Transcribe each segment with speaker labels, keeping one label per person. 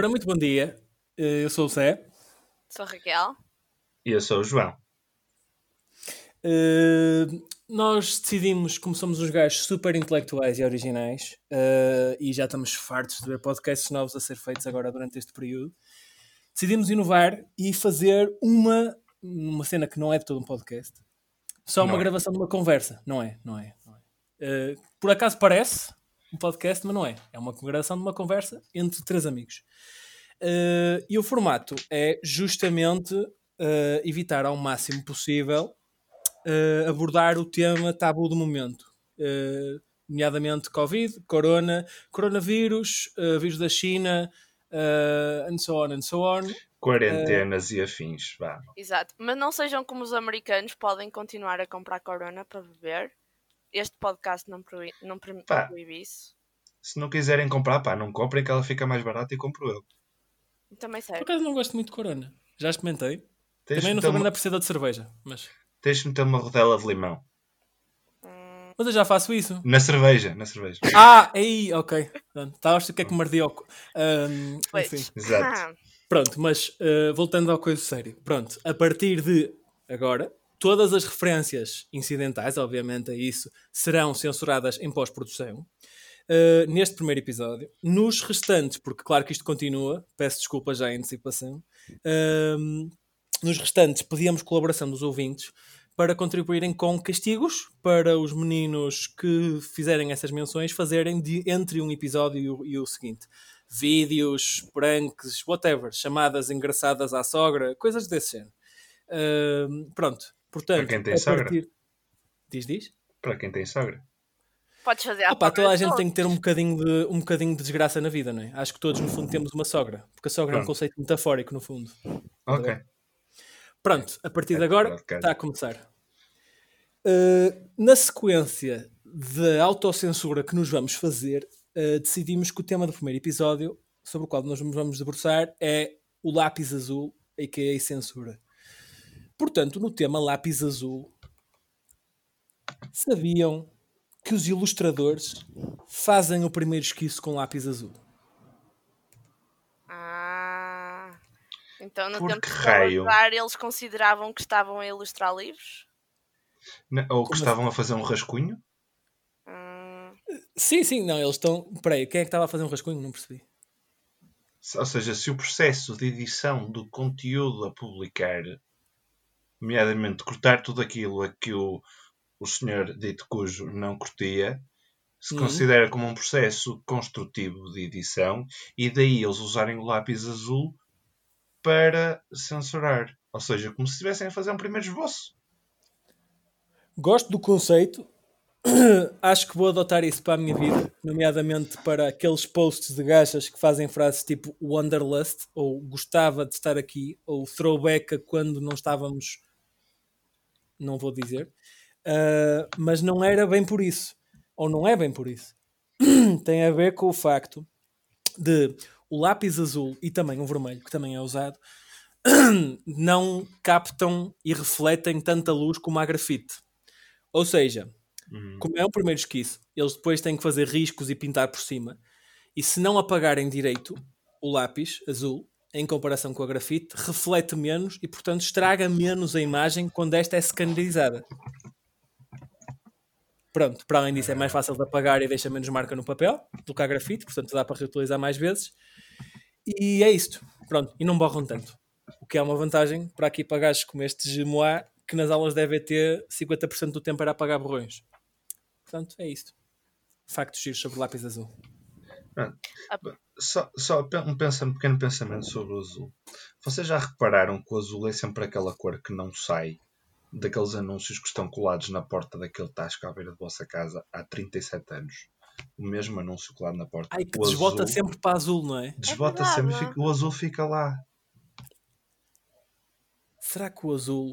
Speaker 1: Ora, muito bom dia. Eh, Eu sou o Zé.
Speaker 2: Sou Raquel.
Speaker 3: E eu sou o João.
Speaker 1: Eh, nós decidimos, como somos uns gajos super intelectuais e originais, eh, e já estamos fartos de ver podcasts novos a ser feitos agora durante este período, decidimos inovar e fazer uma, uma cena que não é de todo um podcast, só uma
Speaker 3: Não é.
Speaker 1: gravação de uma conversa. Não é, não é. não é. Eh, por acaso parece um podcast, mas não é. É uma gravação de uma conversa entre três amigos. Eh, e o formato é justamente eh, evitar ao máximo possível eh, abordar o tema tabu do momento, nomeadamente Covid, Corona, coronavírus, vírus da China, eh, and so on and so on.
Speaker 3: Quarentenas e afins. Vá.
Speaker 2: Exato. Mas não sejam como os americanos, podem continuar a comprar Corona para beber. Este podcast não, proí não proíbe isso.
Speaker 3: Se não quiserem comprar, pá, não comprem que ela fica mais barata e compro eu.
Speaker 2: Também
Speaker 1: Por
Speaker 2: serve.
Speaker 1: acaso não gosto muito de Corona, já experimentei.
Speaker 3: Tens
Speaker 1: Também não sou grande
Speaker 3: uma,
Speaker 1: apreciador de cerveja, mas,
Speaker 3: tens de meter uma rodela de limão.
Speaker 2: Hum,
Speaker 1: mas eu já faço isso.
Speaker 3: Na cerveja, na cerveja.
Speaker 1: Ah, aí, ok. Estava a o que é que me ardia
Speaker 2: pois.
Speaker 1: enfim.
Speaker 3: Exato.
Speaker 1: Pronto, mas uh, voltando ao coisa sério. Pronto, a partir de agora, todas as referências incidentais, obviamente, a isso, serão censuradas em pós-produção. Uh, neste primeiro episódio. Nos restantes, porque claro que isto continua, peço desculpa já em antecipação. um, nos restantes, pedíamos colaboração dos ouvintes para contribuírem com castigos para os meninos que fizerem essas menções fazerem de- entre um episódio e o, e o seguinte vídeos, pranks, whatever, chamadas engraçadas à sogra, coisas desse género. Ahm, pronto, portanto,
Speaker 3: Para quem tem
Speaker 1: a
Speaker 3: sogra.
Speaker 1: partir... Diz, diz?
Speaker 3: Para quem tem sogra.
Speaker 2: Podes fazer à
Speaker 1: Opa, toda a gente
Speaker 2: pessoa.
Speaker 1: tem que ter um bocadinho, de, um bocadinho de desgraça na vida, não é? Acho que todos, no fundo, temos uma sogra. Porque a sogra é um
Speaker 3: Pronto.
Speaker 1: conceito metafórico, no fundo.
Speaker 3: Ok.
Speaker 1: Pronto, a partir de agora
Speaker 3: verdade,
Speaker 1: está a começar. Uh, na sequência da autocensura que nos vamos fazer, uh, decidimos que o tema do primeiro episódio, sobre o qual nós nos vamos debruçar, é o lápis azul, a.k.a. censura. Portanto, no tema lápis azul, sabiam que os ilustradores fazem o primeiro esquiço com lápis azul?
Speaker 2: Ah. Então, no
Speaker 3: Por
Speaker 2: tempo
Speaker 3: que
Speaker 2: de eles consideravam que estavam a ilustrar livros?
Speaker 3: Na- Ou que
Speaker 1: Como
Speaker 3: estavam a fazer um rascunho?
Speaker 2: Hum,
Speaker 1: Sim, sim, não, eles estão. Peraí, quem é que estava a fazer um rascunho? Não percebi.
Speaker 3: Ou seja, se o processo de edição do conteúdo a publicar, nomeadamente cortar tudo aquilo a que o, o senhor dito cujo não curtia, se
Speaker 1: Uhum.
Speaker 3: considera como um processo construtivo de edição e daí eles usarem o lápis azul para censurar. Ou seja, como se estivessem a fazer um primeiro esboço.
Speaker 1: Gosto do conceito. Acho que vou adotar isso para a minha vida, nomeadamente para aqueles posts de gachas que fazem frases tipo Wanderlust, ou gostava de estar aqui, ou throwback a quando não estávamos. Não vou dizer. Ah, mas não era bem por isso. Ou não é bem por isso. Tem a ver com o facto de o lápis azul e também o vermelho, que também é usado, não captam e refletem tanta luz como a grafite. Ou seja,
Speaker 3: Hum.
Speaker 1: como é o primeiro esquiço, eles depois têm que fazer riscos e pintar por cima. E se não apagarem direito o lápis azul, em comparação com a grafite, reflete menos e, portanto, estraga menos a imagem quando esta é scannerizada. Pronto, para além disso, é mais fácil de apagar e deixa menos marca no papel do que a grafite, portanto, dá para reutilizar mais vezes. E é isto. Pronto, e não borram tanto. O que é uma vantagem para aqui para gajos como este Moá, que nas aulas deve ter 50% do tempo era apagar borrões. Portanto, é isto. Factos giros sobre o lápis azul.
Speaker 3: Só, só pe- um, pensa- um pequeno pensamento sobre o azul. Vocês já repararam que o azul é sempre aquela cor que não sai daqueles anúncios que estão colados na porta daquele tasco à beira da vossa casa há 37 anos? O mesmo anúncio colado na porta.
Speaker 1: Ai, que
Speaker 3: O
Speaker 1: desbota
Speaker 3: azul
Speaker 1: sempre para azul, não é?
Speaker 3: Desbota
Speaker 2: É verdade,
Speaker 3: sempre,
Speaker 2: não é?
Speaker 3: fica- o azul fica lá.
Speaker 1: Será que o azul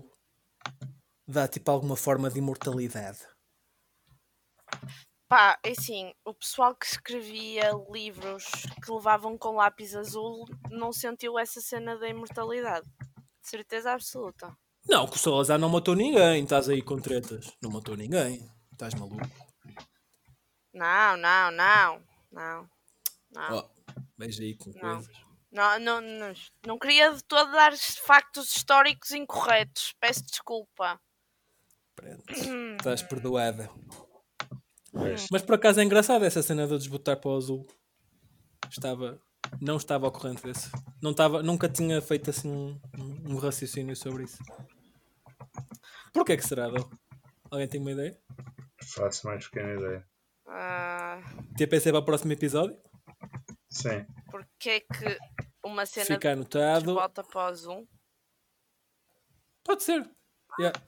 Speaker 1: dá tipo alguma forma de imortalidade?
Speaker 2: Pá, é assim, o pessoal que escrevia livros que levavam com lápis azul não sentiu essa cena da imortalidade. De certeza absoluta.
Speaker 1: Não, que o Salazar não matou ninguém. Estás aí com tretas. Não matou ninguém. Estás maluco?
Speaker 2: Não, não, não. Não. Não.
Speaker 1: Oh, veja aí com
Speaker 2: Não.
Speaker 1: coisas.
Speaker 2: Não, não, não, não queria de todo dar factos históricos incorretos. Peço desculpa.
Speaker 1: Pronto, estás perdoada. Mas por acaso é engraçado essa cena de desbotar para o azul. Estava. Não estava ao corrente desse. Não estava, nunca tinha feito assim um- um raciocínio sobre isso. Porquê que será? Alguém tem uma ideia?
Speaker 3: Faço mais pequena ideia.
Speaker 2: Ah,
Speaker 1: TPC para o próximo episódio?
Speaker 3: Sim.
Speaker 2: porque é que uma cena
Speaker 1: Fica
Speaker 2: de
Speaker 1: anotado.
Speaker 2: volta para o Zoom?
Speaker 1: Pode ser. Yeah.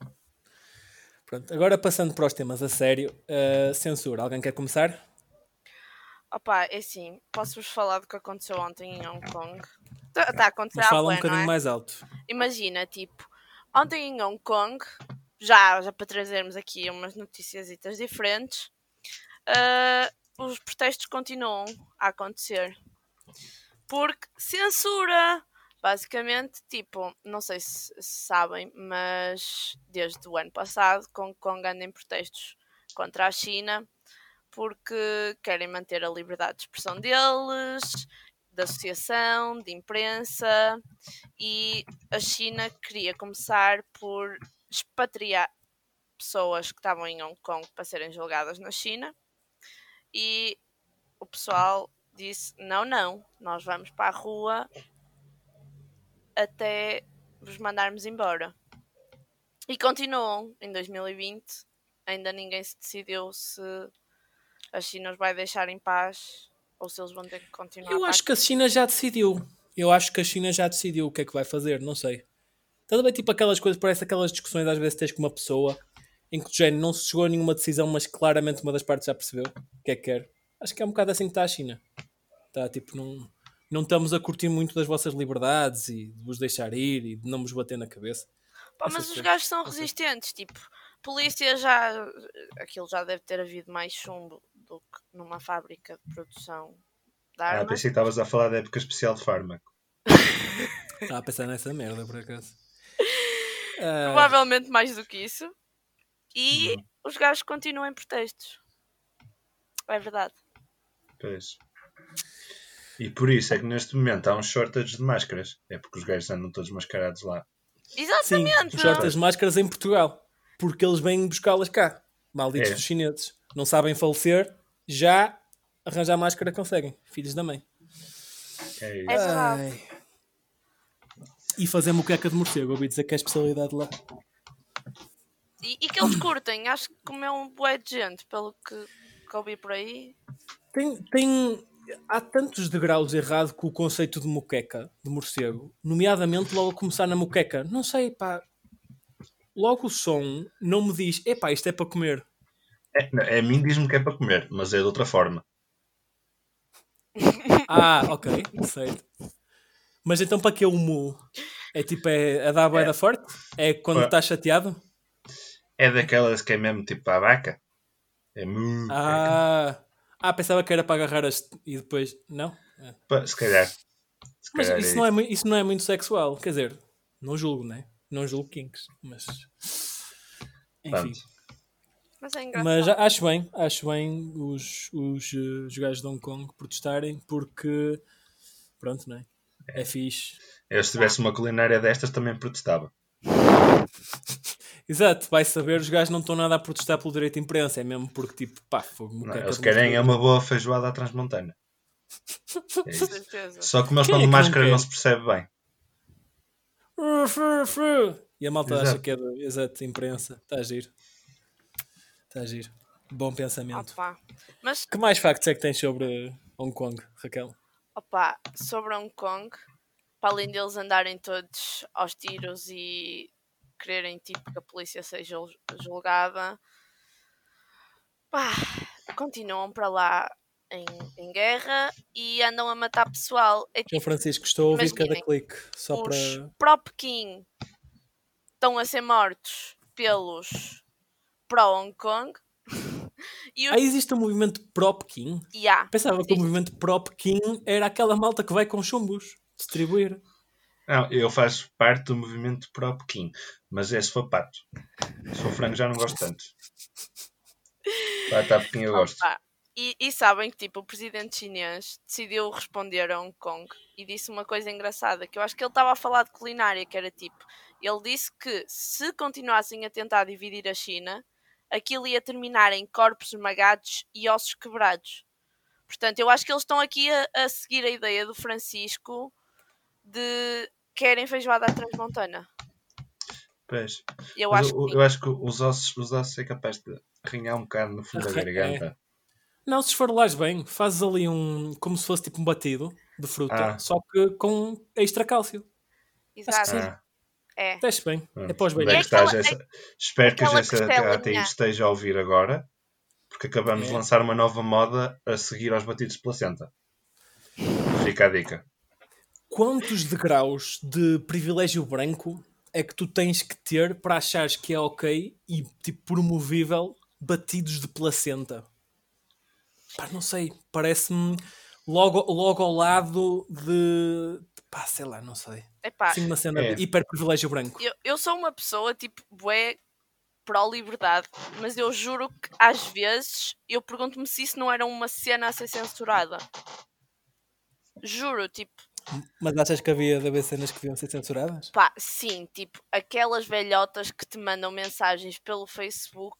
Speaker 1: Pronto, agora passando para os temas a sério. uh, censura. Alguém quer começar?
Speaker 2: Opa, é assim, posso-vos falar do que aconteceu ontem em Hong Kong? Está tá a acontecer
Speaker 1: Mas
Speaker 2: à
Speaker 1: fala um bocadinho
Speaker 2: é?
Speaker 1: mais alto.
Speaker 2: Imagina, tipo, ontem em Hong Kong, já, já para trazermos aqui umas noticias diferentes, ah, os protestos continuam a acontecer. Porque censura! Basicamente, tipo, não sei se, se sabem, mas desde o ano passado, Hong Kong anda em protestos contra a China porque querem manter a liberdade de expressão deles, de associação, de imprensa, e a China queria começar por expatriar pessoas que estavam em Hong Kong para serem julgadas na China, e o pessoal disse: não, não, nós vamos para a rua até vos mandarmos embora. E continuam em 2020, ainda ninguém se decidiu se a China os vai deixar em paz ou se eles vão ter que continuar
Speaker 1: Eu acho que a China já decidiu. Eu acho que a China já decidiu o que é que vai fazer, não sei. Estás a ver tipo aquelas coisas, parece aquelas discussões às vezes tens com uma pessoa em que o género não se chegou a nenhuma decisão, mas claramente uma das partes já percebeu o que é que quer. Acho que é um bocado assim que está a China. Está tipo, não, não estamos a curtir muito das vossas liberdades e de vos deixar ir e de não vos bater na cabeça.
Speaker 2: Pá,
Speaker 1: Essas
Speaker 2: mas os gajos são resistentes, tipo, polícia já. Aquilo já deve ter havido mais chumbo do que numa fábrica de produção de
Speaker 3: Ah,
Speaker 2: armas.
Speaker 3: pensei que estavas a falar da época especial de fármaco.
Speaker 1: Estava a pensar nessa merda, por acaso. Ah,
Speaker 2: Provavelmente mais do que isso. E
Speaker 3: Uhum.
Speaker 2: os gajos continuam em protestos. É verdade.
Speaker 3: Pois. E por isso é que neste momento há um shortage de máscaras. É porque os gajos andam todos mascarados lá.
Speaker 1: sim,
Speaker 2: Exatamente!
Speaker 1: os shorts máscaras em Portugal. Porque eles vêm buscá-las cá. Malditos
Speaker 3: É.
Speaker 1: dos chineses. Não sabem falecer, já arranjar máscara conseguem. Filhos da mãe.
Speaker 3: É isso.
Speaker 2: É.
Speaker 1: Ai. E fazer moqueca de morcego, ouvi dizer que é a especialidade lá.
Speaker 2: E, e que eles curtem, acho que comeu um bué de gente, pelo que, que ouvi por aí.
Speaker 1: Tem, tem, há tantos degraus errados com o conceito de moqueca, de morcego, nomeadamente logo a começar na moqueca. Não sei, pá. Logo o som não me diz, epá, isto é para comer.
Speaker 3: É, não, a mim diz-me que é para comer, mas é de outra forma.
Speaker 1: Ah, ok, certo. Mas então para que o mu? É tipo, é a dar a boeda forte? É quando estás chateado?
Speaker 3: É daquelas que é mesmo tipo a vaca. É muito.
Speaker 1: Ah, ah, pensava que era para agarrar as... e depois. Não? É.
Speaker 3: Se calhar. Se
Speaker 1: Mas
Speaker 3: calhar
Speaker 1: isso
Speaker 3: é
Speaker 1: não, é, mui- isso não é muito sexual. Quer dizer, não julgo, né? Não julgo kinks, mas. Enfim.
Speaker 2: Mas é engraçado.
Speaker 1: Mas acho bem, acho bem os, os, eh, os gajos de Hong Kong protestarem porque. Pronto, né? É fixe.
Speaker 3: Eu se tivesse uma culinária destas também protestava.
Speaker 1: Exato, vai saber, os gajos não estão nada a protestar pelo direito de imprensa, é mesmo porque tipo, pá, fogo,
Speaker 3: Não,
Speaker 1: moqueca
Speaker 3: eles
Speaker 1: de
Speaker 3: querem é uma boa feijoada à transmontana. É
Speaker 2: Com
Speaker 3: isso.
Speaker 2: certeza.
Speaker 3: Só que eles
Speaker 1: é que não
Speaker 3: máscara não se percebe bem.
Speaker 1: E a malta acha
Speaker 3: Exato.
Speaker 1: que é de, exato, imprensa. Está a giro. Está a giro. Bom pensamento.
Speaker 2: Opa. Mas,
Speaker 1: Que mais factos é que tens sobre Hong Kong, Raquel?
Speaker 2: Opa, sobre Hong Kong, para além deles andarem todos aos tiros e quererem tipo que a polícia seja jul- julgada, pá, continuam para lá em, em guerra e andam a matar pessoal. É tipo,
Speaker 1: Francisco, estou a ouvir cada clique. Só
Speaker 2: os
Speaker 1: para.
Speaker 2: pró-Pequim estão a ser mortos pelos pró-Hong Kong. E.
Speaker 1: Ah, existe um movimento pró-Pequim?
Speaker 2: Yeah,
Speaker 1: Pensava que o movimento pró-Pequim era aquela malta que vai com chumbos distribuir.
Speaker 3: Não, eu faço parte do movimento pro Pequim, mas é se for pato. Se for frango já não gosto tanto. Pato Pequim eu gosto.
Speaker 2: Opa, E, e sabem que tipo, o presidente chinês decidiu responder a Hong Kong e disse uma coisa engraçada, que eu acho que ele estava a falar de culinária, que era tipo, ele disse que se continuassem a tentar dividir a China, aquilo ia terminar em corpos esmagados e ossos quebrados. Portanto, eu acho que eles estão aqui a, a seguir a ideia do Francisco de querem feijoada à transmontana.
Speaker 3: Pois.
Speaker 2: Eu acho
Speaker 3: eu,
Speaker 2: que
Speaker 3: eu acho que os ossos, os ossos é capaz de arranhar um bocado no fundo da
Speaker 1: Arran-
Speaker 3: garganta.
Speaker 1: Não, se esfarelares bem, fazes ali um. como se fosse tipo um batido de fruta,
Speaker 3: Ah.
Speaker 1: só que com extra cálcio.
Speaker 2: Exato.
Speaker 1: sim.
Speaker 3: Ah,
Speaker 2: É.
Speaker 1: Desce bem.
Speaker 3: pronto.
Speaker 1: É pós bem.
Speaker 3: é
Speaker 2: É
Speaker 3: estás?
Speaker 2: aquela-
Speaker 3: Essa- Espero que a Jéssica. ATI esteja a ouvir agora, porque acabamos de
Speaker 1: É.
Speaker 3: lançar uma nova moda a seguir aos batidos de placenta. Fica a dica.
Speaker 1: Quantos degraus de privilégio branco é que tu tens que ter para achares que é ok e tipo promovível batidos de placenta? Pá, não sei. Parece-me logo, logo ao lado de. Pá, sei lá, não sei.
Speaker 2: Epá,
Speaker 1: Sim, uma cena
Speaker 3: É.
Speaker 1: de hiper privilégio branco.
Speaker 2: eu, eu sou uma pessoa tipo bué pró-liberdade, mas eu juro que às vezes eu pergunto-me se isso não era uma cena a ser censurada. Juro, tipo,
Speaker 1: Mas achas que havia de haver cenas que deviam ser censuradas?
Speaker 2: pá, sim, tipo, aquelas velhotas que te mandam mensagens pelo Facebook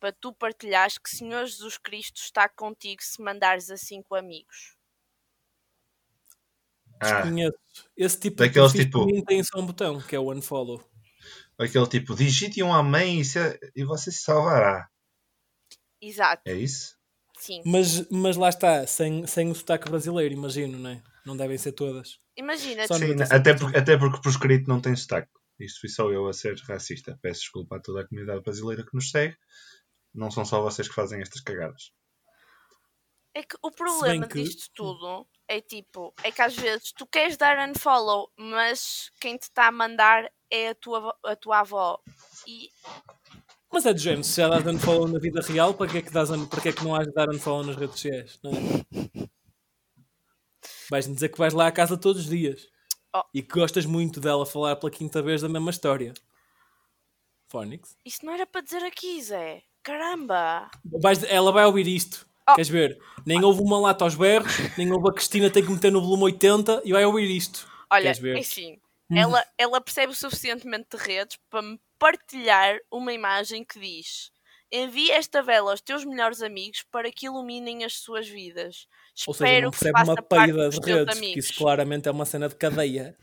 Speaker 2: para tu partilhares que Senhor Jesus Cristo está contigo se mandares a cinco amigos.
Speaker 3: Ah,
Speaker 1: Desconheço. Esse tipo
Speaker 3: Daqueles
Speaker 1: de
Speaker 3: tipo-
Speaker 1: tem só um botão, que é o unfollow.
Speaker 3: aquele tipo, digite um amém e, se- e você se salvará.
Speaker 2: Exato,
Speaker 3: É isso?
Speaker 2: sim.
Speaker 1: Mas, mas lá está, sem, sem o sotaque brasileiro, imagino, não é? Não devem ser todas.
Speaker 2: Imagina,
Speaker 3: Sim,
Speaker 1: 97%.
Speaker 3: até, porque, até porque por escrito não tem sotaque. Isto fui só eu a ser racista. Peço desculpa a toda a comunidade brasileira que nos segue. Não são só vocês que fazem estas cagadas.
Speaker 2: É que o problema
Speaker 1: que-
Speaker 2: disto tudo é tipo, é que às vezes tu queres dar unfollow, mas quem te está a mandar é a tua, avó- a tua avó. E
Speaker 1: Mas é de género, se já dás unfollow na vida real, para que é que, dás para que, é que não has de dar unfollow nas redes sociais? Não é? Vais-me dizer que vais lá à casa todos os dias
Speaker 2: Oh.
Speaker 1: e que gostas muito dela falar pela quinta vez da mesma história. Phonics.
Speaker 2: isso não era para dizer aqui, Zé. Caramba!
Speaker 1: Vais- Ela vai ouvir isto. Queres ver? Nem houve uma lata aos berros, nem houve a Cristina tem que meter no volume 80 e vai ouvir isto.
Speaker 2: Olha, é assim, ela, ela percebe o suficientemente de redes para me partilhar uma imagem que diz envia esta vela aos teus melhores amigos para que iluminem as suas vidas.
Speaker 1: Ou seja,
Speaker 2: Espero
Speaker 1: não
Speaker 2: que
Speaker 1: percebe uma
Speaker 2: dos
Speaker 1: de redes, que isso claramente é uma cena de cadeia.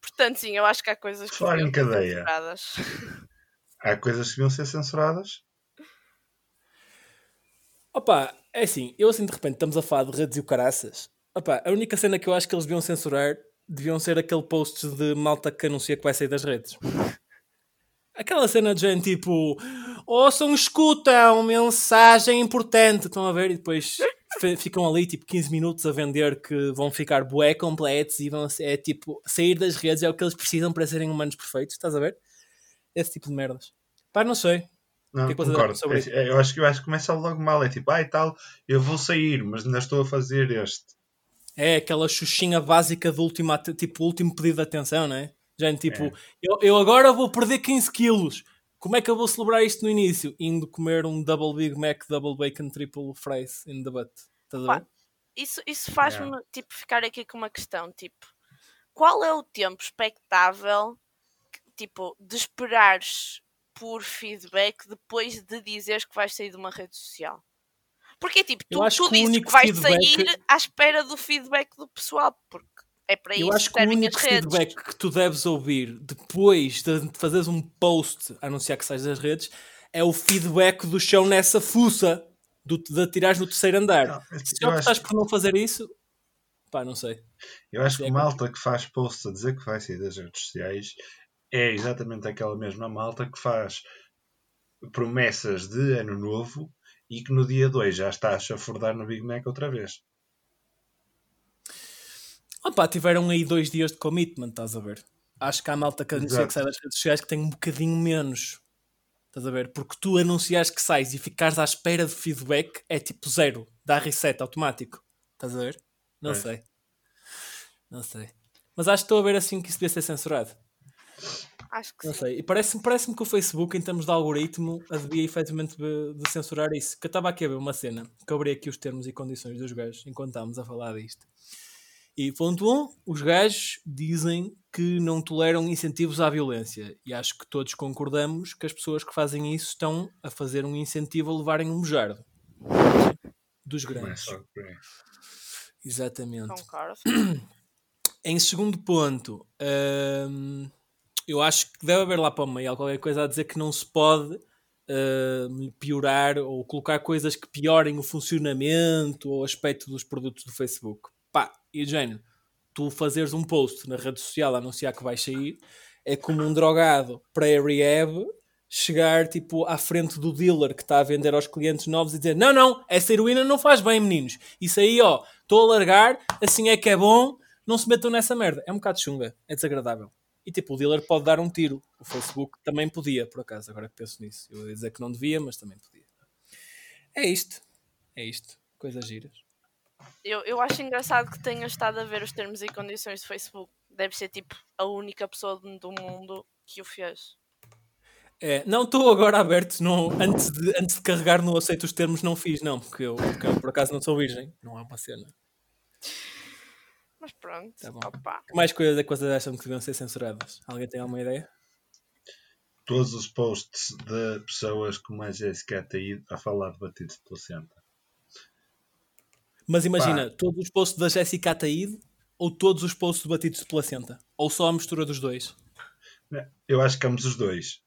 Speaker 2: Portanto, sim, eu acho que há coisas que
Speaker 3: Falar em
Speaker 2: deviam ser
Speaker 3: cadeia.
Speaker 2: censuradas.
Speaker 3: Há coisas que deviam ser censuradas.
Speaker 1: Opa, é assim, eu assim de repente estamos a falar de redes e o caraças. Opa, a única cena que eu acho que eles deviam censurar deviam ser aquele post de malta que anuncia que vai sair das redes. Aquela cena de gente tipo, ouçam, escutam, mensagem importante. Estão a ver? E depois ficam ali tipo 15 minutos a vender que vão ficar bué completos e vão é tipo, sair das redes é o que eles precisam para serem humanos perfeitos. Estás a ver? Esse tipo de merdas. Pá, não sei.
Speaker 3: Não,
Speaker 1: que é que
Speaker 3: concordo.
Speaker 1: sobre isso?
Speaker 3: É- eu, acho que, eu acho que começa logo mal. É tipo, ah, e tal, eu vou sair, mas ainda estou a fazer este.
Speaker 1: É aquela xuxinha básica do último, tipo, último pedido de atenção, não é? Gente, tipo,
Speaker 3: É.
Speaker 1: eu, eu agora vou perder 15 quilos. Como é que eu vou celebrar isto no início? Indo comer um Double Big Mac, Double Bacon, Triple Fries in the butt. Estás a ver?
Speaker 2: Isso, isso faz-me tipo, ficar aqui com uma questão, tipo, qual é o tempo expectável tipo, de esperares por feedback depois de dizeres que vais sair de uma rede social? Porque tipo, tu, tu dizes que vais
Speaker 1: feedback-
Speaker 2: sair à espera do feedback do pessoal, porque é para
Speaker 1: Eu
Speaker 2: isso
Speaker 1: acho
Speaker 2: que
Speaker 1: o único
Speaker 2: redes.
Speaker 1: feedback que tu deves ouvir depois de fazeres um post a anunciar que sais das redes é o feedback do chão nessa fuça do, de atirares no terceiro andar.
Speaker 3: Não,
Speaker 1: Se
Speaker 3: eu acho-
Speaker 1: optares por não fazer isso, pá, não sei.
Speaker 3: Eu acho que
Speaker 1: É
Speaker 3: a malta que faz posts a dizer que vai sair das redes sociais é exatamente aquela mesma malta que faz promessas de ano novo e que no dia 2 já está a chafurdar no Big Mac outra vez.
Speaker 1: Opa, tiveram aí dois dias de commitment, estás a ver? Acho que há malta que anuncia
Speaker 3: Exato.
Speaker 1: que sai das redes sociais que tem um bocadinho menos. Estás a ver? Porque tu anunciares que sais e ficares à espera de feedback é tipo zero. Dá reset automático. Estás a ver? Não
Speaker 3: É.
Speaker 1: sei. Não sei. Mas acho que estou a ver assim que isso devia ser censurado.
Speaker 2: Acho que
Speaker 1: Não
Speaker 2: sim.
Speaker 1: sei. E parece-me parece que o Facebook, em termos de algoritmo, devia efetivamente de, de censurar isso. Que eu estava aqui a ver uma cena, que eu abri aqui os termos e condições dos gajos enquanto estávamos a falar disto. E ponto 1, um, os gajos dizem que não toleram incentivos à violência. E acho que todos concordamos que as pessoas que fazem isso estão a fazer um incentivo a levarem um bujardo. Dos
Speaker 3: é
Speaker 1: grandes. Exatamente.
Speaker 2: Concordo.
Speaker 1: Em segundo ponto, hum, eu acho que deve haver lá para o meio qualquer coisa a dizer que não se pode hum, piorar ou colocar coisas que piorem o funcionamento ou o aspecto dos produtos do Facebook. Pá, e género, tu fazeres um post na rede social a anunciar que vais sair é como um drogado pré-rehab chegar tipo à frente do dealer que está a vender aos clientes novos e dizer não, não, essa heroína não faz bem, meninos. Isso aí, ó, estou a largar, assim é que é bom, não se metam nessa merda. É um bocado chunga, é desagradável. E tipo, o dealer pode dar um tiro. O Facebook também podia, por acaso, agora que penso nisso. Eu ia dizer que não devia, mas também podia. É isto. É isto. Coisas giras.
Speaker 2: Eu, eu acho engraçado que tenha estado a ver os termos e condições do Facebook. Deve ser tipo a única pessoa do do mundo que o fez.
Speaker 1: É, não estou agora aberto, não, antes, de, antes de carregar no aceito os termos, não fiz, não, porque eu, porque eu, por acaso não sou virgem. Não há uma cena.
Speaker 2: Mas pronto.
Speaker 1: Tá bom.
Speaker 2: opa.
Speaker 1: Que mais coisas é que vocês acham que deviam ser censuradas? Alguém tem alguma ideia?
Speaker 3: Todos os posts de pessoas como a Jéssica Ataíde a falar de batidos de placenta.
Speaker 1: Mas imagina, todos os posts da Jéssica Ataíde ou todos os posts de batidos de placenta? Ou só a mistura dos dois?
Speaker 3: Eu acho que ambos os dois.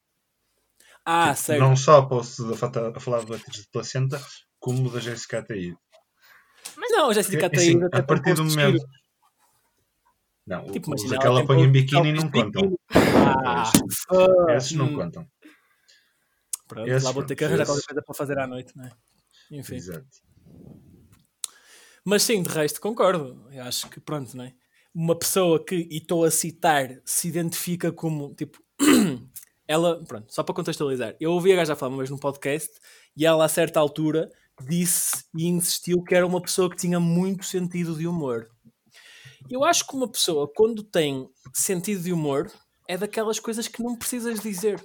Speaker 1: Ah,
Speaker 3: Tipo,
Speaker 1: sério.
Speaker 3: Não só posts a, falar de batidos de placenta, como da Jéssica Ataíde.
Speaker 1: Não, a Jéssica
Speaker 3: assim,
Speaker 1: Ataíde até
Speaker 3: a partir do momento. Não,
Speaker 1: Tipo,
Speaker 3: os
Speaker 1: imagina,
Speaker 3: que ela
Speaker 1: tem
Speaker 3: põe em biquíni não
Speaker 1: posts de
Speaker 3: contam.
Speaker 1: Ah,
Speaker 3: Esses não contam.
Speaker 1: Pronto,
Speaker 3: Esses,
Speaker 1: lá vou ter que arranjar qualquer coisa para fazer à noite, não é? Enfim.
Speaker 3: Exato.
Speaker 1: Mas sim, de resto concordo. Eu acho que pronto, não é? Uma pessoa que, e estou a citar, se identifica como tipo. ela, pronto, só para contextualizar, eu ouvi a gaja falar uma vez num podcast e ela a certa altura disse e insistiu que era uma pessoa que tinha muito sentido de humor. Eu acho que uma pessoa, quando tem sentido de humor, é daquelas coisas que não precisas dizer.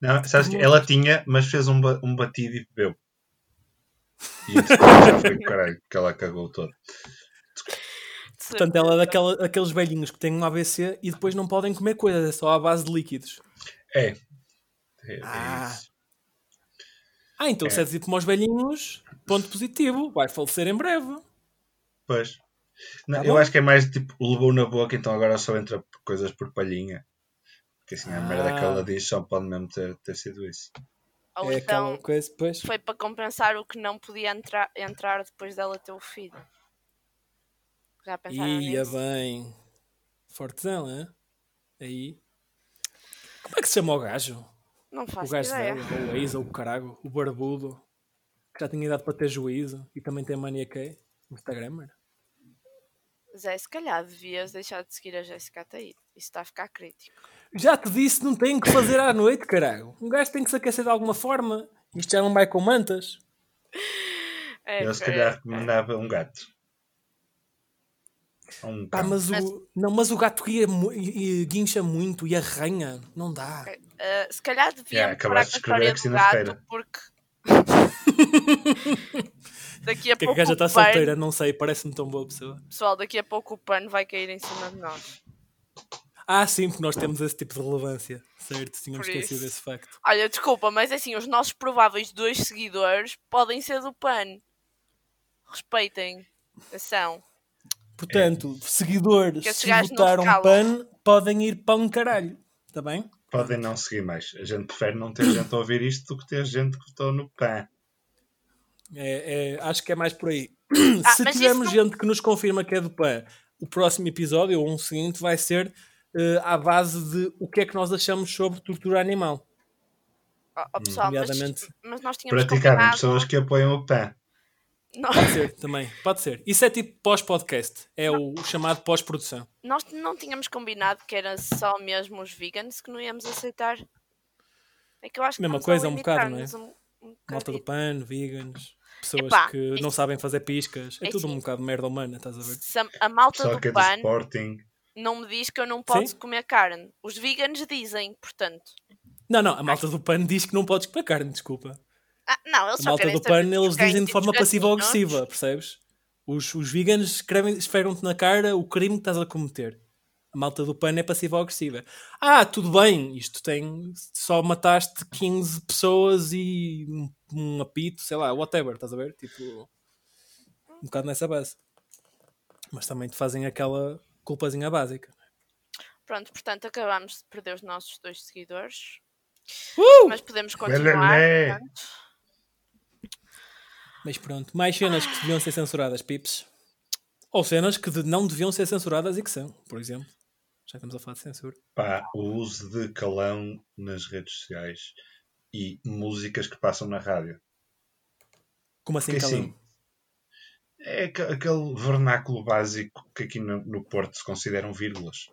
Speaker 3: Não, sabes que ela tinha, mas fez um, ba- um batido e bebeu. E já foi caralho, que ela cagou todo.
Speaker 1: Portanto, ela é daquela, daqueles velhinhos que têm um AVC e depois não podem comer coisas, é só à base de líquidos.
Speaker 3: É. É, é
Speaker 1: Ah.
Speaker 3: isso.
Speaker 1: Ah, então
Speaker 3: É.
Speaker 1: se é como aos velhinhos, ponto positivo, vai falecer em breve.
Speaker 3: Pois. Não,
Speaker 1: Tá
Speaker 3: eu acho que é mais tipo, levou na boca, então agora só entra coisas por palhinha. Porque assim, a merda que
Speaker 1: Ah.
Speaker 3: ela diz só pode mesmo ter, ter sido isso.
Speaker 2: Ou
Speaker 1: é
Speaker 2: então
Speaker 1: coisa, pois.
Speaker 2: foi para compensar o que não podia entrar, entrar depois dela ter o filho. Já pensaram
Speaker 1: Ia
Speaker 2: nisso?
Speaker 1: bem. Fortezão, é? Aí. Como é que se chama o gajo?
Speaker 2: Não
Speaker 1: O
Speaker 2: faço
Speaker 1: gajo
Speaker 2: ideia.
Speaker 1: dela, ou o ex, ou o carago, o barbudo, que já tinha idade para ter juízo e também tem mania que é Instagramer.
Speaker 2: Zé, se calhar devias deixar de seguir a Jéssica Ataíde. Isso está a ficar crítico.
Speaker 1: Já te disse, não tem que fazer à noite, carago. Um gajo tem que se aquecer de alguma forma. Isto já não vai com mantas.
Speaker 2: É,
Speaker 3: eu se
Speaker 2: é,
Speaker 3: calhar recomendava um gato. Um
Speaker 1: Pá,
Speaker 3: cão.
Speaker 1: mas o,
Speaker 2: Mas-
Speaker 1: não, mas o gato ia, e- e guincha muito e arranha. Não dá.
Speaker 2: Uh, se calhar devia
Speaker 3: Yeah,
Speaker 2: parar com a história do gato
Speaker 3: Ferreira.
Speaker 2: porque daqui a
Speaker 1: Que a
Speaker 2: pouco
Speaker 1: gaja
Speaker 2: o
Speaker 1: está
Speaker 2: pano,
Speaker 1: solteira, não sei, parece-me tão boa pessoa.
Speaker 2: pessoal, daqui a pouco o pano vai cair em cima de nós.
Speaker 1: Ah, sim, porque nós temos esse tipo de relevância. Certo, tínhamos esquecido desse facto.
Speaker 2: Olha, desculpa, mas assim, os nossos prováveis dois seguidores podem ser do PAN. Respeitem. Atenção.
Speaker 1: Portanto, seguidores,
Speaker 2: Que
Speaker 1: se votaram. PAN, podem ir para um caralho. Está bem?
Speaker 3: Podem não seguir mais. A gente prefere não ter gente a ouvir isto do que ter gente que votou no PAN.
Speaker 1: É, é, acho que é mais por aí.
Speaker 2: Ah,
Speaker 1: Se tivermos
Speaker 2: isso não-
Speaker 1: gente que nos confirma que é do PAN, o próximo episódio, ou um seguinte, vai ser eh, à base de o que é que nós achamos sobre tortura animal.
Speaker 2: Ó, ó, pessoal, mas,
Speaker 1: Nomeadamente-
Speaker 2: mas nós tínhamos combinado...
Speaker 3: pessoas que apoiam o PAN.
Speaker 2: Não-
Speaker 1: Pode ser, também. Pode ser. Isso é tipo pós-podcast. É o, o chamado pós-produção.
Speaker 2: nós não tínhamos combinado que era só mesmo os vegans que não íamos aceitar. É que eu acho que
Speaker 1: Mesma coisa, um bocado,
Speaker 2: limitar-nos um, um
Speaker 1: Malta do
Speaker 2: bocadinho.
Speaker 1: PAN, vegans, pessoas
Speaker 2: Epá,
Speaker 1: que não sabem fazer piscas. É,
Speaker 2: é
Speaker 1: tudo um
Speaker 2: assim.
Speaker 1: bocado merda humana, estás a ver?
Speaker 2: Se a, malta
Speaker 3: Só
Speaker 2: do
Speaker 3: é
Speaker 2: PAN
Speaker 3: Sporting.
Speaker 2: não me diz que eu não posso
Speaker 1: Sim.
Speaker 2: comer carne. Os veganos dizem, portanto.
Speaker 1: Não, não, a malta do PAN diz que não podes comer carne, desculpa.
Speaker 2: Ah, não, eles
Speaker 1: A malta do PAN eles dizem de forma
Speaker 2: os
Speaker 1: passiva ou
Speaker 2: gatinhos-
Speaker 1: agressiva, percebes? Os, os veganos escrevem, esfregam-te na cara o crime que estás a cometer. Malta do PAN é passiva ou agressiva. Ah, tudo bem, isto tem. Só mataste 15 pessoas e um, um apito, sei lá, whatever, estás a ver? Tipo. Um bocado nessa base. Mas também te fazem aquela culpazinha básica.
Speaker 2: Pronto, portanto, acabámos de perder os nossos dois seguidores.
Speaker 1: Uh!
Speaker 2: Mas podemos continuar. Portanto.
Speaker 1: Mas pronto, mais cenas que deviam ser censuradas, pips. Ou cenas que de- não deviam ser censuradas e que são, por exemplo. Já estamos a falar de censura.
Speaker 3: Pá, o uso de calão nas redes sociais e músicas que passam na rádio.
Speaker 1: Como assim,
Speaker 3: Porque
Speaker 1: calão?
Speaker 3: assim, é aque- aquele vernáculo básico que aqui no, no Porto se consideram vírgulas.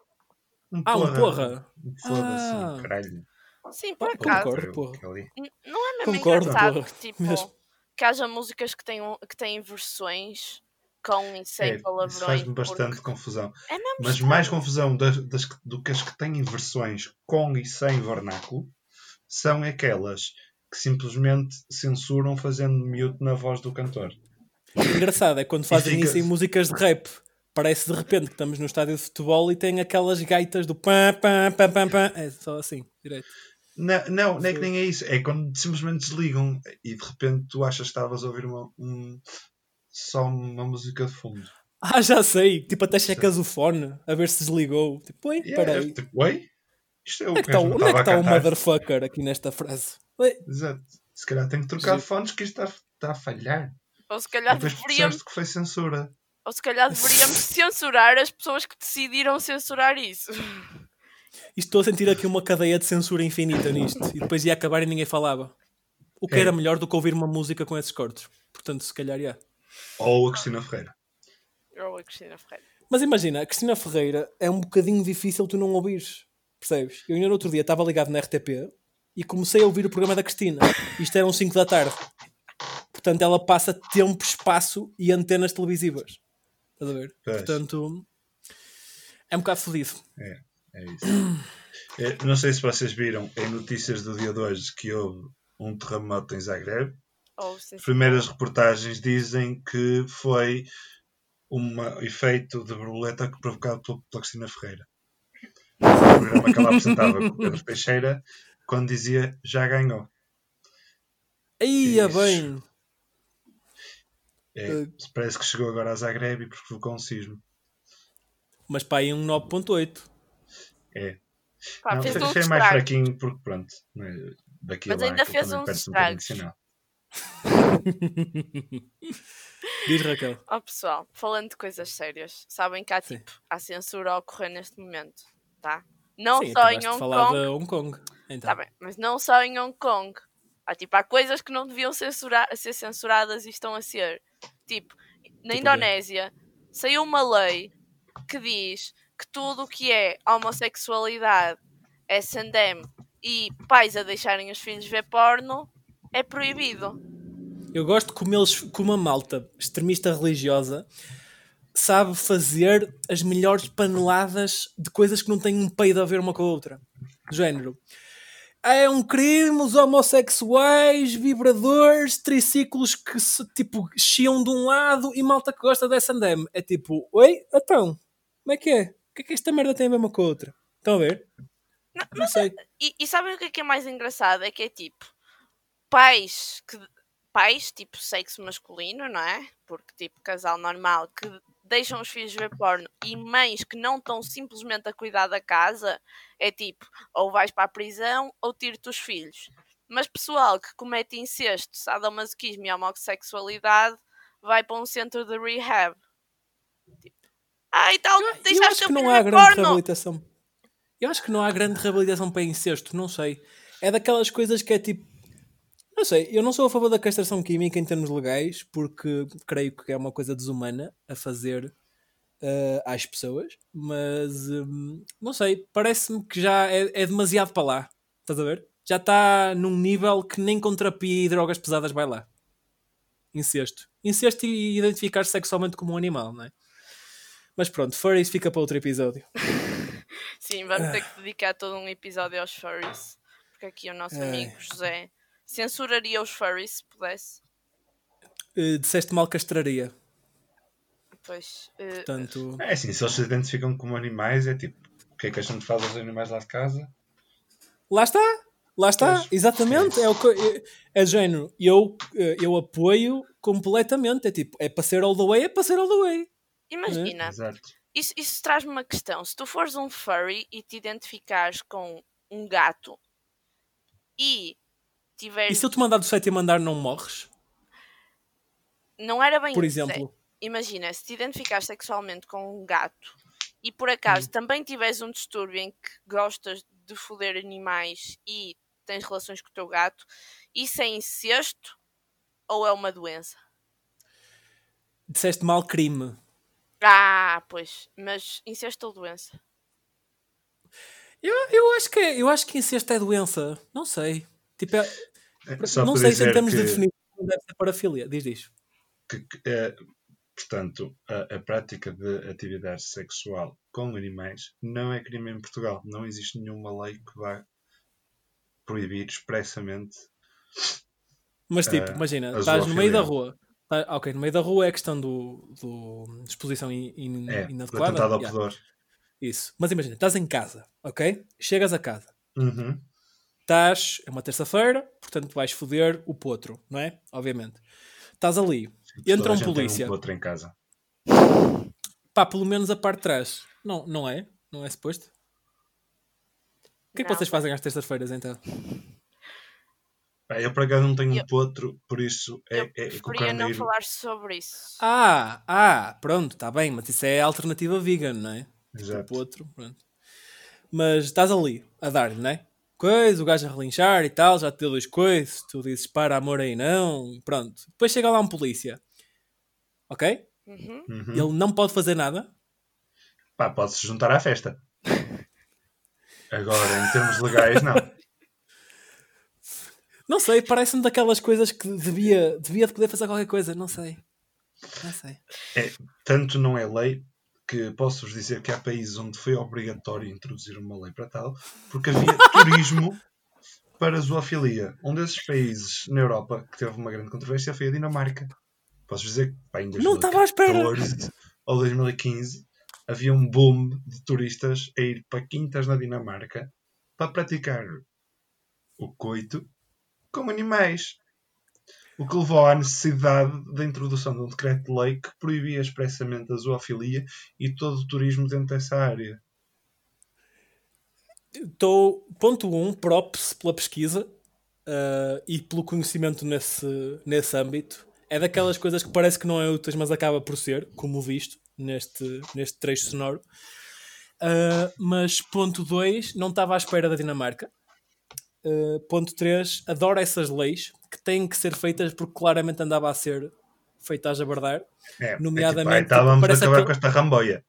Speaker 3: Um
Speaker 1: Ah, um porra.
Speaker 3: Um Foda-se,
Speaker 1: Ah.
Speaker 3: um caralho.
Speaker 2: Sim, por
Speaker 1: Ah,
Speaker 2: acaso.
Speaker 1: concordo. Porra.
Speaker 2: Não é mesmo
Speaker 1: Concordo,
Speaker 2: engraçado
Speaker 1: porra.
Speaker 2: que, tipo, que haja músicas que tenham, que têm versões com e sem
Speaker 3: É,
Speaker 2: palavrões.
Speaker 3: isso faz-me
Speaker 2: porque-
Speaker 3: bastante confusão.
Speaker 2: É mesmo
Speaker 3: Mas
Speaker 2: estranho.
Speaker 3: mais confusão das, das que- do que as que têm versões com e sem vernáculo são aquelas que simplesmente censuram fazendo mute na voz do cantor.
Speaker 1: Engraçado é quando fazem
Speaker 3: fica-
Speaker 1: isso em músicas de rap. Parece de repente que estamos num estádio de futebol e tem aquelas gaitas do pam, pam, pam, pam, pam. É só assim, direito.
Speaker 3: Não, não, não é que nem é isso. É quando simplesmente desligam e de repente tu achas que estavas a ouvir uma, um- só uma música de fundo.
Speaker 1: Ah, já sei. Tipo, até checas o fone a ver se desligou. Tipo, oi,
Speaker 3: Yeah,
Speaker 1: peraí.
Speaker 3: tipo, oi? Isto é o
Speaker 1: Onde é que está o, é está o
Speaker 3: cantar.
Speaker 1: motherfucker aqui nesta frase? Oi.
Speaker 3: Exato. Se calhar tenho que trocar
Speaker 1: Giro.
Speaker 3: fones que isto está, está a falhar.
Speaker 2: Ou se calhar
Speaker 3: depois
Speaker 2: deveríamos,
Speaker 3: que foi censura.
Speaker 2: ou se calhar deveríamos censurar as pessoas que decidiram censurar isso.
Speaker 1: Estou a sentir aqui uma cadeia de censura infinita nisto. E depois ia acabar e ninguém falava. O que
Speaker 3: É.
Speaker 1: era melhor do que ouvir uma música com esses cortes. Portanto, se calhar, já.
Speaker 3: Ou a Cristina Ferreira.
Speaker 2: Ou a Cristina Ferreira.
Speaker 1: Mas imagina, a Cristina Ferreira é um bocadinho difícil tu não ouvires. Percebes? Eu ainda no outro dia estava ligado na RTP e comecei a ouvir o programa da Cristina. Isto eram 5 da tarde. Portanto, ela passa tempo, espaço e antenas televisivas. Estás a ver?
Speaker 3: Pois.
Speaker 1: Portanto, é um bocado fodido.
Speaker 3: É isso. Eh, Não sei se vocês viram em notícias do dia de hoje que houve um terremoto em Zagreb.
Speaker 2: Sim,
Speaker 3: As primeiras reportagens dizem que foi um efeito de borboleta que provocado pela, pela Cristina Ferreira. O programa que ela apresentava com o Pedro Teixeira quando dizia já ganhou.
Speaker 1: Aí, é
Speaker 3: Isso.
Speaker 1: bem.
Speaker 3: É,
Speaker 1: Eh.
Speaker 3: parece que chegou agora a Zagreb e provocou um sismo.
Speaker 1: Mas pá, aí um 9.8.
Speaker 3: É.
Speaker 2: Pá,
Speaker 3: Não,
Speaker 2: fez um
Speaker 3: mais
Speaker 2: estrago.
Speaker 3: fraquinho porque pronto. né, Daqui
Speaker 2: Mas ainda fez
Speaker 3: um sinal.
Speaker 1: Diz Raquel.
Speaker 2: Ó pessoal, falando de coisas sérias, sabem que há
Speaker 1: Sim.
Speaker 2: tipo, há censura a ocorrer neste momento, tá? Não
Speaker 1: Sim,
Speaker 2: só em Hong
Speaker 1: falar
Speaker 2: Kong,
Speaker 1: de Hong Kong. Então.
Speaker 2: tá bem, mas não só em Hong Kong. Há tipo, há coisas que não deviam censurar, ser censuradas e estão a ser. Tipo, na
Speaker 1: Tipo
Speaker 2: Indonésia saiu uma lei que diz que tudo o que é homossexualidade, S&M e pais a deixarem os filhos ver porno é proibido.
Speaker 1: Eu gosto como eles, como a malta extremista religiosa sabe fazer as melhores paneladas de coisas que não têm um peido a ver uma com a outra. Do género. É um crime, os homossexuais, vibradores, triciclos que se, tipo chiam de um lado e malta que gosta dessa andeme. É tipo, oi, então, como é que é? O que é que esta merda tem a ver uma com a outra? Estão a ver? Não, sei.
Speaker 2: E, e sabem o que é que é mais engraçado? É que é tipo pais que pais, tipo sexo masculino, não é? Porque tipo casal normal que deixam os filhos ver porno e mães que não estão simplesmente a cuidar da casa, é tipo, ou vais para a prisão ou tiro-te os filhos. Mas pessoal que comete incesto, sadomasoquismo e homossexualidade vai para um centro de rehab. Tipo, ah, e tal,
Speaker 1: Eu
Speaker 2: deixaste
Speaker 1: acho
Speaker 2: teu
Speaker 1: que não há grande
Speaker 2: porno.
Speaker 1: reabilitação. Eu acho que não há grande reabilitação para incesto, não sei. É daquelas coisas que é tipo. Não sei, eu não sou a favor da castração química em termos legais, porque creio que é uma coisa desumana a fazer eh, às pessoas, mas hum, não sei, parece-me que já é, é demasiado para lá. Estás a ver? Já está num nível que nem com terapia e drogas pesadas vai lá. Incesto. Incesto e identificar-se sexualmente como um animal, não é? Mas pronto, furries fica para outro episódio.
Speaker 2: Sim, vamos ter que dedicar todo um episódio aos furries. Porque aqui o nosso
Speaker 1: Ai.
Speaker 2: amigo José censuraria os furries se pudesse.
Speaker 1: Uh, disseste mal castraria.
Speaker 2: Pois. eh,
Speaker 1: Portanto,
Speaker 3: É assim, se eles se identificam como animais, é tipo, o que é que a gente faz aos animais lá de casa?
Speaker 1: lá está. Lá está,
Speaker 3: Pois.
Speaker 1: exatamente. É, o que, é, é de género. Eu, eh, eu apoio completamente. É tipo, é para ser all the way, é para ser all the way.
Speaker 2: imagina,
Speaker 3: Exato.
Speaker 2: isso, isso traz-me uma questão. Se tu fores um furry e te identificares com um gato e tiveres.
Speaker 1: E se eu te mandar do sétimo andar, não morres?
Speaker 2: Não era bem
Speaker 1: Por
Speaker 2: isso, é.
Speaker 1: exemplo.
Speaker 2: Imagina, se te identificares sexualmente com um gato e por
Speaker 1: Hum.
Speaker 2: acaso também tiveres um distúrbio em que gostas de foder animais e tens relações com o teu gato, isso é incesto ou é uma doença?
Speaker 1: Disseste mal crime.
Speaker 2: Ah, pois, mas incesto ou doença?
Speaker 1: Eu, eu, acho que é, eu acho que incesto é doença. Não sei. Tipo, é-
Speaker 3: É,
Speaker 1: não sei se em termos
Speaker 3: que,
Speaker 1: de definição deve ser parafilia. Diz, diz.
Speaker 3: que- que, é, portanto, a, a prática de atividade sexual com animais não é crime em Portugal. Não existe nenhuma lei que vá proibir expressamente.
Speaker 1: Mas tipo,
Speaker 3: Eh,
Speaker 1: imagina,
Speaker 3: a
Speaker 1: estás no meio da rua. Tá- ok, no meio da rua é a questão do, do exposição in, in-
Speaker 3: É,
Speaker 1: inadequada.
Speaker 3: atentado ao
Speaker 1: Yeah,
Speaker 3: pudor.
Speaker 1: isso. Mas imagina, estás em casa, ok? Chegas a casa.
Speaker 3: Uhum.
Speaker 1: Estás, é uma terça-feira, portanto vais foder o potro, não é? Obviamente. Estás ali, entra um
Speaker 3: gente tem
Speaker 1: polícia.
Speaker 3: outro em casa.
Speaker 1: Pá, pelo menos a parte de trás. Não, não é? Não é suposto? O que é que
Speaker 2: Não.
Speaker 1: vocês fazem às terças-feiras então?
Speaker 3: Eu, por acaso, não tenho
Speaker 2: Eu-
Speaker 3: um potro, por isso é,
Speaker 2: Eu
Speaker 3: é, é que o
Speaker 2: preferia não
Speaker 3: carneiro.
Speaker 2: falar sobre isso.
Speaker 1: Ah, ah, pronto, está bem, mas isso é a alternativa vegan, não é?
Speaker 3: Exato.
Speaker 1: Tipo outro, pronto. Mas estás ali a dar-lhe, não é? Coisa, o gajo a relinchar e tal, já te deu dois coisas, tu dizes para amor aí não, pronto. Depois chega lá um polícia, ok?
Speaker 2: Uhum.
Speaker 3: Uhum.
Speaker 1: Ele não pode fazer nada,
Speaker 3: Pá, pode-se juntar à festa. Agora, em termos legais, não.
Speaker 1: não sei, parece-me daquelas coisas que devia, devia de poder fazer qualquer coisa, não sei. Não sei.
Speaker 3: Tanto não é lei que posso-vos dizer que há países onde foi obrigatório introduzir uma lei para tal, porque havia turismo para zoofilia. Um desses países na Europa que teve uma grande controvérsia foi a Dinamarca. Posso dizer que pá, em
Speaker 1: Não estava à espera.
Speaker 3: 2014 ou 2015 havia um boom de turistas a ir para quintas na Dinamarca para praticar o coito com animais. O que levou à necessidade da introdução de um decreto de lei que proibia expressamente a zoofilia e todo o turismo dentro dessa área.
Speaker 1: Estou, ponto 1, um, props pela pesquisa ah, e pelo conhecimento nesse, nesse âmbito. É daquelas coisas que parece que não é úteis, mas acaba por ser, como visto neste, neste trecho sonoro. Ah, mas ponto 2, não estava à espera da Dinamarca. Ah, ponto 3, adoro essas leis que têm que ser feitas porque claramente andava a ser feita a jabardar.
Speaker 3: É,
Speaker 1: Nomeadamente,
Speaker 3: é tipo, estávamos a acabar
Speaker 1: aquele-
Speaker 3: com esta ramboia.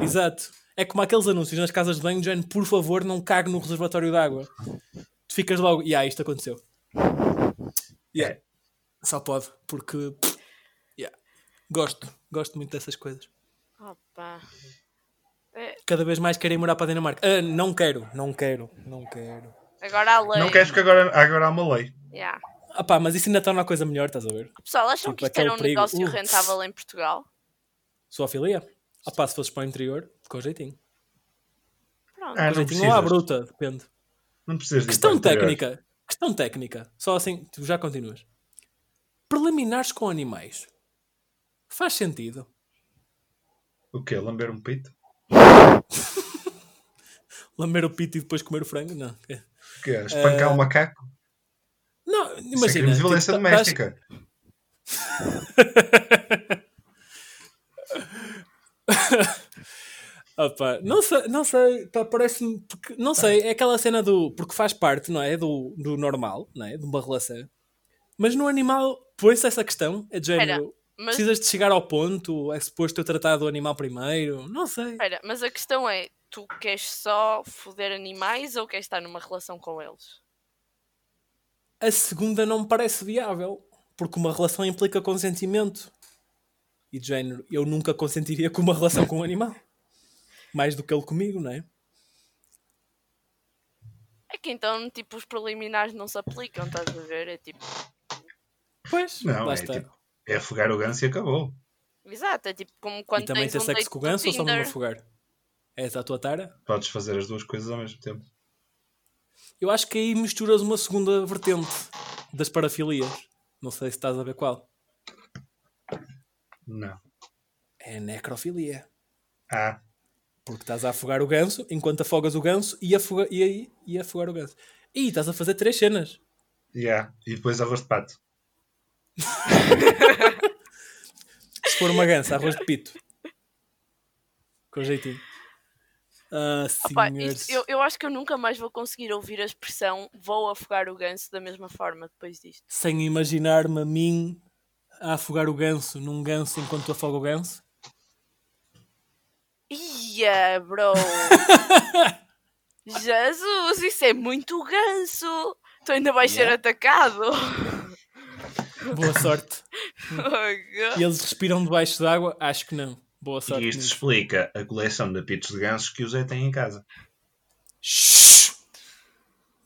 Speaker 1: Exato. É como aqueles anúncios nas casas de banho, Jane, por favor, não cague no reservatório de água. Tu ficas logo, e ah, isto aconteceu. Yeah.
Speaker 3: É.
Speaker 1: Só pode, porque pff, yeah. gosto, gosto muito dessas coisas.
Speaker 2: Opa.
Speaker 1: Cada vez mais quero ir morar para a Dinamarca. Ah, não quero, não quero, não quero.
Speaker 2: Agora a lei.
Speaker 3: Não queres que agora, agora há uma lei.
Speaker 2: Yeah.
Speaker 1: Ah pá, mas isso ainda torna a coisa melhor, estás a ver?
Speaker 2: Pessoal, acham
Speaker 1: Tipo,
Speaker 2: que isto era um
Speaker 1: perigo.
Speaker 2: negócio
Speaker 1: Uh.
Speaker 2: rentável em Portugal?
Speaker 1: Zoofilia? Ah pá, se fosses para o interior, com jeitinho.
Speaker 2: Pronto.
Speaker 3: Ah,
Speaker 1: Com jeitinho ou à bruta, depende.
Speaker 3: Não precisas
Speaker 1: Questão
Speaker 3: interior.
Speaker 1: técnica. Questão técnica. Só assim, tu já continuas. Preliminares com animais. Faz sentido.
Speaker 3: O quê? Lamber um pito?
Speaker 1: Lamber o pito e depois comer o frango? Não. É.
Speaker 3: O quê? Espancar
Speaker 1: Eh,
Speaker 3: um macaco?
Speaker 1: Não,
Speaker 3: Isso é
Speaker 1: imagina.
Speaker 3: de
Speaker 1: tipo,
Speaker 3: violência
Speaker 1: tá-
Speaker 3: doméstica.
Speaker 1: Opa, não sei, não sei, pá, parece-me. porque- Não sei, é aquela cena do. Porque faz parte, não é? Do, do normal, não é? De uma relação. Mas no animal, põe-se essa questão. É de género.
Speaker 2: Mas,
Speaker 1: Precisas de chegar ao ponto? É suposto eu tratar do animal primeiro? Não sei.
Speaker 2: espera, mas a questão é: tu queres só foder animais ou queres estar numa relação com eles?
Speaker 1: A segunda não me parece viável. Porque uma relação implica consentimento. E de género, eu nunca consentiria com uma relação com um animal. Mais do que ele comigo, não é?
Speaker 2: É que então, tipo, os preliminares não se aplicam, estás a ver? É tipo.
Speaker 1: Pois,
Speaker 3: Não, é tipo, é afogar o ganso e acabou.
Speaker 2: Exato, é tipo como quando
Speaker 1: e também
Speaker 2: tens
Speaker 1: ter
Speaker 2: um
Speaker 1: sexo com o ganso ou só me
Speaker 2: Tinder.
Speaker 1: afogar? É essa a tua tara?
Speaker 3: Podes fazer as duas coisas ao mesmo tempo.
Speaker 1: Eu acho que aí misturas uma segunda vertente das parafilias. Não sei se estás a ver qual.
Speaker 3: Não.
Speaker 1: É necrofilia.
Speaker 3: Ah,
Speaker 1: Porque estás a afogar o ganso enquanto afogas o ganso e, afoga, e, aí- e afogar o ganso. E estás a fazer três cenas.
Speaker 3: yeah. E depois arroz de pato.
Speaker 1: Se for uma gansa, arroz de pito. Com jeitinho. Ah,
Speaker 2: Opa, isto- eu, eu acho que eu nunca mais vou conseguir ouvir a expressão vou afogar o ganso da mesma forma depois disto.
Speaker 1: Sem imaginar-me a mim a afogar o ganso num ganso enquanto afoga o ganso.
Speaker 2: Ia, bro! Jesus, isso é muito ganso! Tu ainda vais ser
Speaker 1: Yeah.
Speaker 2: atacado!
Speaker 1: Boa sorte.
Speaker 2: Oh,
Speaker 1: E eles respiram debaixo d'água? Acho que não. Boa sorte.
Speaker 3: E isto
Speaker 1: nisso.
Speaker 3: explica a coleção de pitos de gansos que o Zé tem em casa.
Speaker 1: Shhh!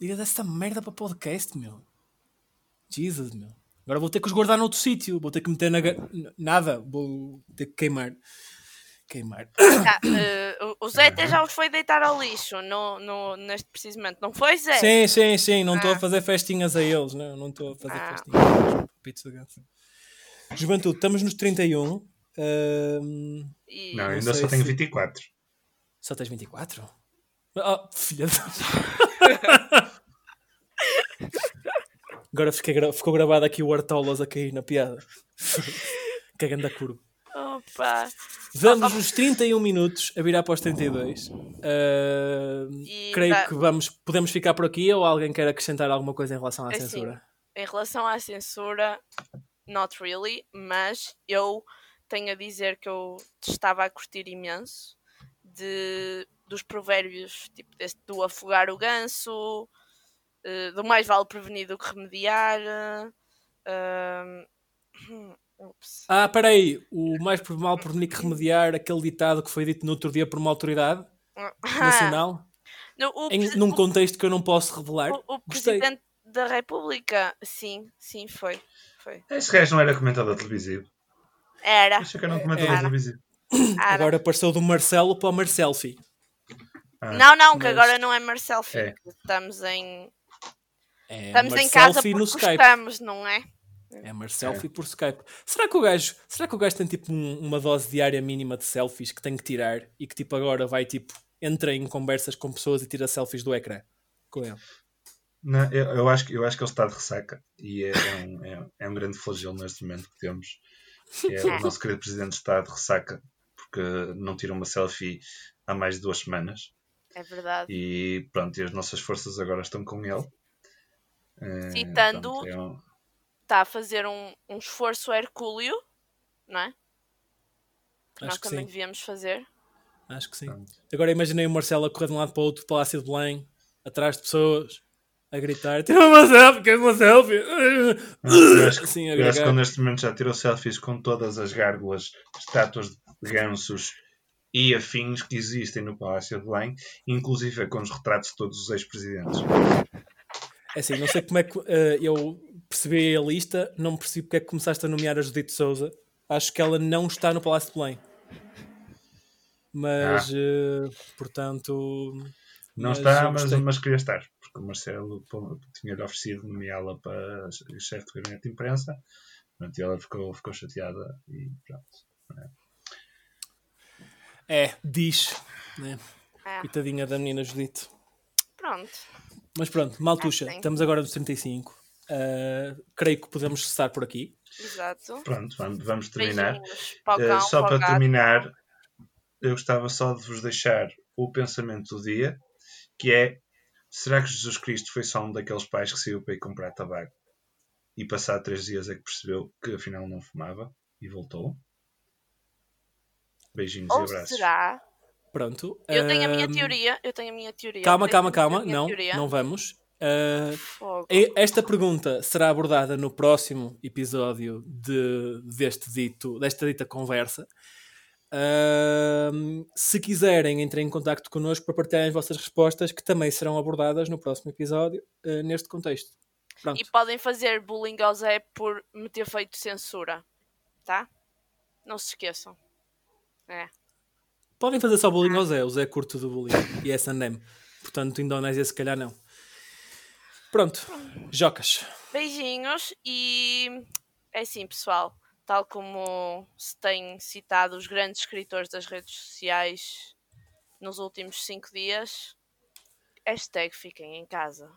Speaker 1: Diga dessa merda para podcast, meu. Jesus, meu. Agora vou ter que os guardar noutro sítio. Vou ter que meter na. Nada. Vou ter que queimar. Queimar.
Speaker 2: Ah, eh, o- Zé até já os foi deitar ao lixo no, no, neste precisamente, não foi, Zé?
Speaker 1: Sim, sim, sim. Não estou
Speaker 2: Ah.
Speaker 1: a fazer festinhas a eles. Não não estou a fazer
Speaker 2: Ah.
Speaker 1: festinhas a eles. Pitos de ganso. Juventude, estamos nos 31.
Speaker 2: E-
Speaker 3: Não,
Speaker 1: não
Speaker 3: ainda só tenho
Speaker 1: se-
Speaker 3: 24.
Speaker 1: só tens 24? Oh, filha de... Agora gra- ficou gravado aqui o Artolas a cair na piada. Cagando a curva.
Speaker 2: Opa!
Speaker 1: Vamos nos 31 minutos a virar para os 32. Ah,
Speaker 2: E
Speaker 1: creio
Speaker 2: dá-
Speaker 1: que vamos, podemos ficar por aqui ou alguém quer acrescentar alguma coisa em relação à
Speaker 2: Assim,
Speaker 1: censura?
Speaker 2: Em relação à censura, not really, mas eu tenho a dizer que eu estava a curtir imenso de, dos provérbios, tipo desse, do afogar o ganso, eh, do mais vale prevenir do que remediar. eh, hum, ups.
Speaker 1: Ah, peraí. O mais mal por que remediar aquele ditado que foi dito no outro dia por uma autoridade nacional,
Speaker 2: No, o,
Speaker 1: em, num contexto que eu não posso revelar.
Speaker 2: o- o presidente da República, sim, sim, foi. foi.
Speaker 3: Este gajo não era comentador televisivo.
Speaker 2: Era.
Speaker 3: Acho que era um comentador
Speaker 1: Era.
Speaker 3: televisivo.
Speaker 2: era.
Speaker 1: Agora passou do Marcelo para o Marcelfi.
Speaker 3: Ah,
Speaker 2: Não, não, que
Speaker 1: mas-
Speaker 2: agora não é Marcel Filho.
Speaker 3: É.
Speaker 2: Estamos em.
Speaker 1: É
Speaker 2: Estamos em casa
Speaker 1: Marcelfi
Speaker 2: porque
Speaker 1: no Skype.
Speaker 2: estamos, não é?
Speaker 1: É Marcelfi por Skype. Será que o gajo, será que o gajo tem tipo um- uma dose diária mínima de selfies que tem que tirar e que tipo agora vai tipo entra em conversas com pessoas e tira selfies do ecrã com ele?
Speaker 3: Não, eu, eu acho, que- eu acho que ele está de ressaca e é, é um, é, é um grande flagelo neste momento que temos. Que É, o nosso querido presidente está de ressaca porque não tira uma selfie há mais de duas semanas
Speaker 2: É verdade.
Speaker 3: e pronto, e as nossas forças agora estão com ele. Eh,
Speaker 2: Citando-
Speaker 3: pronto, é um-
Speaker 2: Está a fazer um, um esforço hercúleo, não é? Que nós
Speaker 1: Acho que
Speaker 2: também
Speaker 1: sim.
Speaker 2: devíamos fazer.
Speaker 1: Acho que sim. Agora imaginei o Marcelo a correr de um lado para o outro Palácio de Belém, atrás de pessoas, a gritar: Tira uma selfie, quero uma selfie!
Speaker 3: Acho, que-
Speaker 1: Assim, a
Speaker 3: neste momento já tirou selfies com todas as gárgulas, estátuas de gansos e afins que existem no Palácio de Belém, inclusive com os retratos de todos os ex-presidentes.
Speaker 1: É assim, não sei como é que eh, eu percebi a lista, não percebi porque é que começaste a nomear a Judite Souza. Acho que ela não está no Palácio de Belém. Mas, eh, portanto.
Speaker 3: Não
Speaker 1: mas
Speaker 3: está, mas, mas queria estar, porque o Marcelo tinha-lhe oferecido nomeá-la para chefe de gabinete de imprensa, pronto, e ela ficou, ficou chateada e pronto.
Speaker 1: É, diz. Né?
Speaker 2: É,
Speaker 1: Coitadinha da menina Judite.
Speaker 2: pronto.
Speaker 1: Mas pronto, Maltuxa,
Speaker 2: Ah,
Speaker 1: estamos agora nos 35. Eh, creio que podemos cessar por aqui.
Speaker 2: Exato.
Speaker 3: Pronto, vamos, vamos terminar.
Speaker 2: Cão,
Speaker 3: só
Speaker 2: para o
Speaker 3: para
Speaker 2: gato.
Speaker 3: terminar, eu gostava só de vos deixar o pensamento do dia, que é será que Jesus Cristo foi só um daqueles pais que saiu para ir comprar tabaco e passado três dias é que percebeu que afinal não fumava e voltou? Beijinhos e
Speaker 2: Ou
Speaker 3: abraços.
Speaker 2: será?
Speaker 1: Pronto.
Speaker 2: Eu tenho a minha teoria. Eu tenho a minha teoria.
Speaker 1: Calma, calma, calma. Não,
Speaker 2: teoria?
Speaker 1: não vamos. Uh,
Speaker 2: Fogo.
Speaker 1: esta pergunta será abordada no próximo episódio de, deste dito, desta dita conversa. Uh, se quiserem, entrem em contato connosco para partilharem as vossas respostas, que também serão abordadas no próximo episódio, uh, neste contexto. Pronto.
Speaker 2: E podem fazer bullying ao Zé por me ter feito censura. Tá? Não se esqueçam. É.
Speaker 1: Podem fazer só bullying ao Zé, o Zé é curto do bullying e é Sandem. Portanto, Indonésia se calhar não. Pronto, Jocas.
Speaker 2: Beijinhos e é assim, pessoal. Tal como se tem citado os grandes escritores das redes sociais nos últimos cinco dias, hashtag fiquem em casa.